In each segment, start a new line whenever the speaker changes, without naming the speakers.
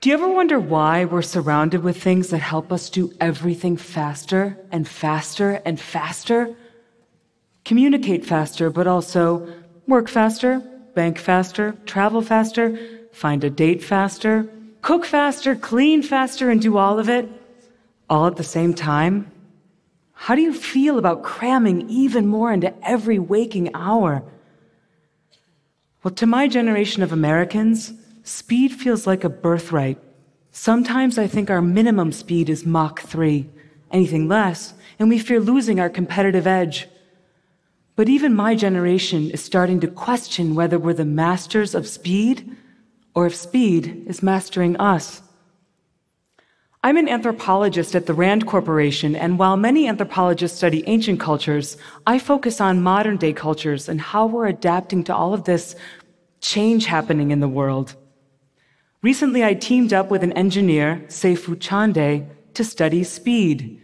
Do you ever wonder why we're surrounded with things that help us do everything faster and faster and faster? Communicate faster, but also work faster, bank faster, travel faster, find a date faster, cook faster, clean faster, and do all of it all at the same time? How do you feel about cramming even more into every waking hour? Well, to my generation of Americans, speed feels like a birthright. Sometimes I think our minimum speed is Mach 3, anything less, and we fear losing our competitive edge. But even my generation is starting to question whether we're the masters of speed or if speed is mastering us. I'm an anthropologist at the RAND Corporation, and while many anthropologists study ancient cultures, I focus on modern day cultures and how we're adapting to all of this change happening in the world. Recently, I teamed up with an engineer, Seifu Chonde, to study speed.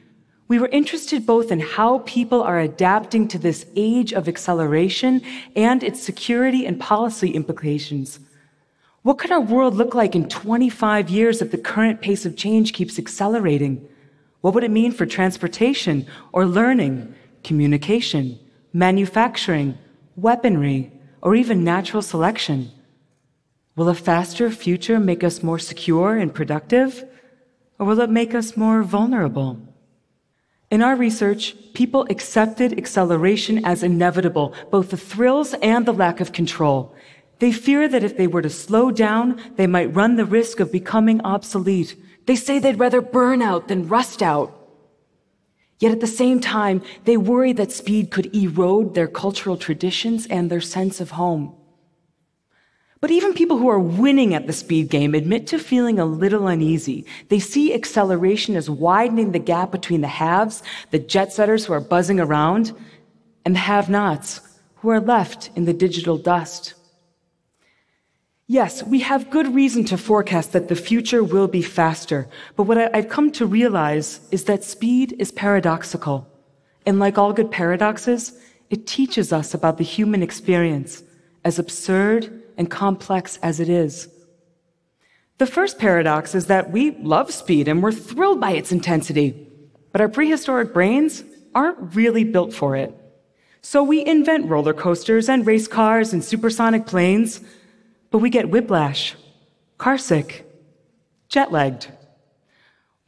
We were interested both in how people are adapting to this age of acceleration and its security and policy implications. What could our world look like in 25 years if the current pace of change keeps accelerating? What would it mean for transportation or learning, communication, manufacturing, weaponry, or even natural selection? Will a faster future make us more secure and productive? Or will it make us more vulnerable? In our research, people accepted acceleration as inevitable, both the thrills and the lack of control. They fear that if they were to slow down, they might run the risk of becoming obsolete. They say they'd rather burn out than rust out. Yet at the same time, they worry that speed could erode their cultural traditions and their sense of home. But even people who are winning at the speed game admit to feeling a little uneasy. They see acceleration as widening the gap between the haves, the jet setters who are buzzing around, and the have nots who are left in the digital dust. Yes, we have good reason to forecast that the future will be faster, but what I've come to realize is that speed is paradoxical. And like all good paradoxes, it teaches us about the human experience, as absurd and complex as it is. The first paradox is that we love speed and we're thrilled by its intensity, but our prehistoric brains aren't really built for it. So we invent roller coasters and race cars and supersonic planes but we get whiplash, carsick, jet lagged.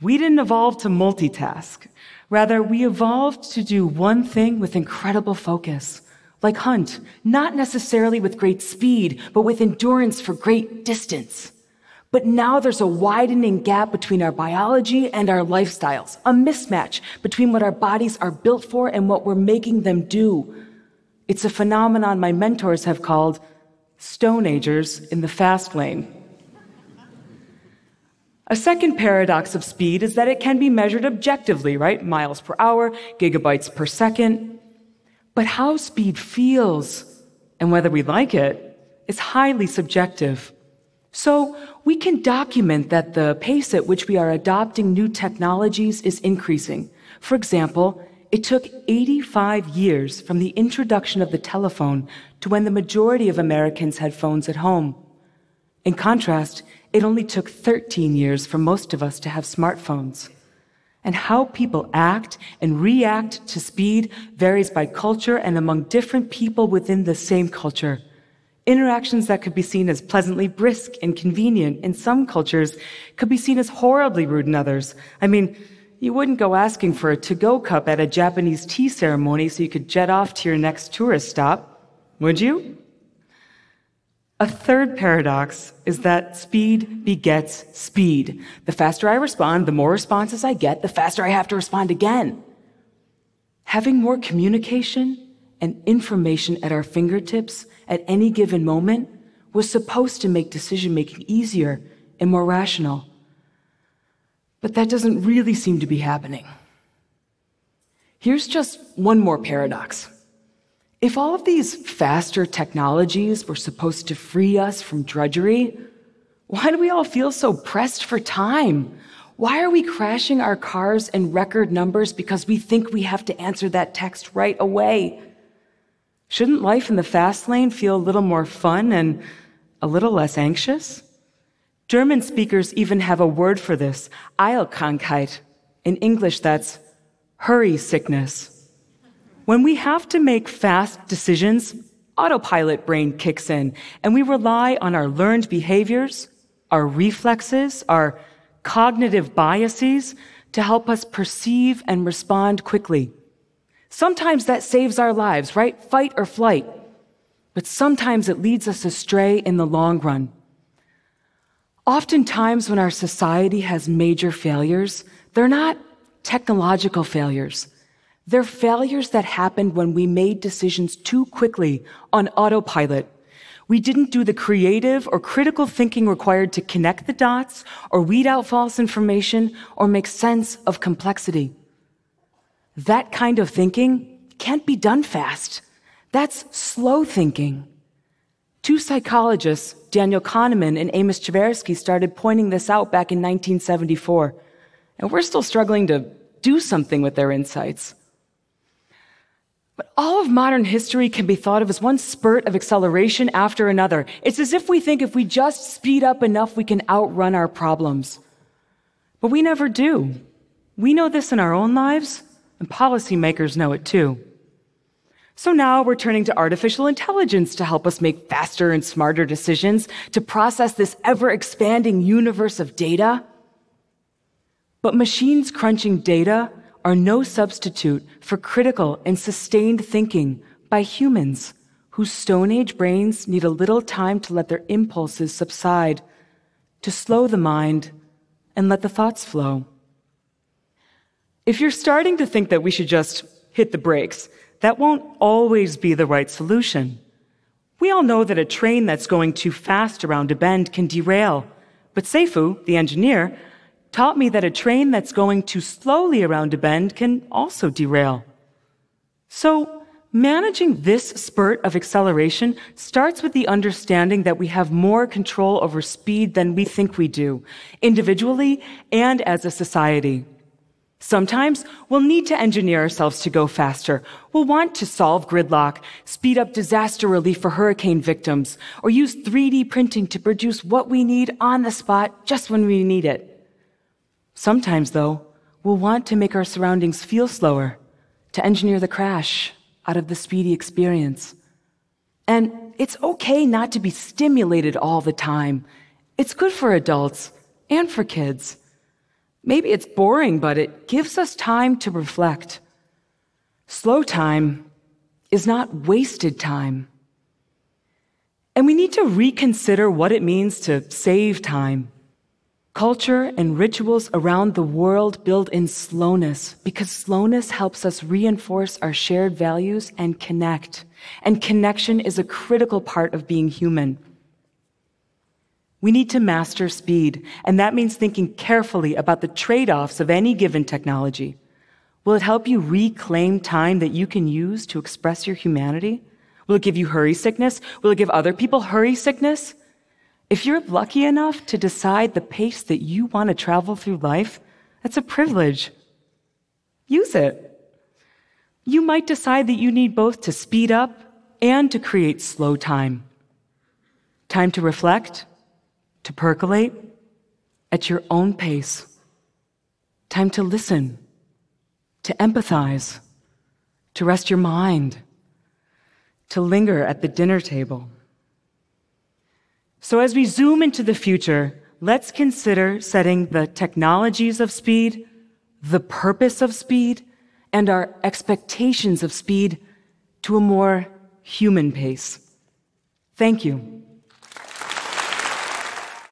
We didn't evolve to multitask. Rather, we evolved to do one thing with incredible focus, like hunt, not necessarily with great speed, but with endurance for great distance. But now there's a widening gap between our biology and our lifestyles, a mismatch between what our bodies are built for and what we're making them do. It's a phenomenon my mentors have called Stone Agers in the fast lane. A second paradox of speed is that it can be measured objectively, right? Miles per hour, gigabytes per second. But how speed feels and whether we like it is highly subjective. So we can document that the pace at which we are adopting new technologies is increasing. For example, it took 85 years from the introduction of the telephone to when the majority of Americans had phones at home. In contrast, it only took 13 years for most of us to have smartphones. And how people act and react to speed varies by culture and among different people within the same culture. Interactions that could be seen as pleasantly brisk and convenient in some cultures could be seen as horribly rude in others. I mean, you wouldn't go asking for a to-go cup at a Japanese tea ceremony so you could jet off to your next tourist stop, would you? A third paradox is that speed begets speed. The faster I respond, the more responses I get, the faster I have to respond again. Having more communication and information at our fingertips at any given moment was supposed to make decision making easier and more rational. But that doesn't really seem to be happening. Here's just one more paradox. If all of these faster technologies were supposed to free us from drudgery, why do we all feel so pressed for time? Why are we crashing our cars in record numbers because we think we have to answer that text right away? Shouldn't life in the fast lane feel a little more fun and a little less anxious? German speakers even have a word for this, Eilkrankheit. In English, that's hurry sickness. When we have to make fast decisions, autopilot brain kicks in and we rely on our learned behaviors, our reflexes, our cognitive biases to help us perceive and respond quickly. Sometimes that saves our lives, right? Fight or flight. But sometimes it leads us astray in the long run. Oftentimes, when our society has major failures, they're not technological failures. They're failures that happened when we made decisions too quickly on autopilot. We didn't do the creative or critical thinking required to connect the dots or weed out false information or make sense of complexity. That kind of thinking can't be done fast. That's slow thinking. Two psychologists, Daniel Kahneman and Amos Tversky, started pointing this out back in 1974, and we're still struggling to do something with their insights. But all of modern history can be thought of as one spurt of acceleration after another. It's as if we think if we just speed up enough, we can outrun our problems. But we never do. We know this in our own lives, and policymakers know it too. So now we're turning to artificial intelligence to help us make faster and smarter decisions, to process this ever expanding universe of data. But machines crunching data are no substitute for critical and sustained thinking by humans whose Stone Age brains need a little time to let their impulses subside, to slow the mind and let the thoughts flow. If you're starting to think that we should just hit the brakes, that won't always be the right solution. We all know that a train that's going too fast around a bend can derail. But Seifu, the engineer, taught me that a train that's going too slowly around a bend can also derail. So, managing this spurt of acceleration starts with the understanding that we have more control over speed than we think we do, individually and as a society. Sometimes we'll need to engineer ourselves to go faster. We'll want to solve gridlock, speed up disaster relief for hurricane victims, or use 3D printing to produce what we need on the spot just when we need it. Sometimes, though, we'll want to make our surroundings feel slower, to engineer the crash out of the speedy experience. And it's okay not to be stimulated all the time. It's good for adults and for kids. Maybe it's boring, but it gives us time to reflect. Slow time is not wasted time. And we need to reconsider what it means to save time. Culture and rituals around the world build in slowness because slowness helps us reinforce our shared values and connect. And connection is a critical part of being human. We need to master speed, and that means thinking carefully about the trade offs of any given technology. Will it help you reclaim time that you can use to express your humanity? Will it give you hurry sickness? Will it give other people hurry sickness? If you're lucky enough to decide the pace that you want to travel through life, that's a privilege. Use it. You might decide that you need both to speed up and to create slow time. Time to reflect, to percolate at your own pace. Time to listen, to empathize, to rest your mind, to linger at the dinner table. So as we zoom into the future, let's consider setting the technologies of speed, the purpose of speed, and our expectations of speed to a more human pace. Thank you.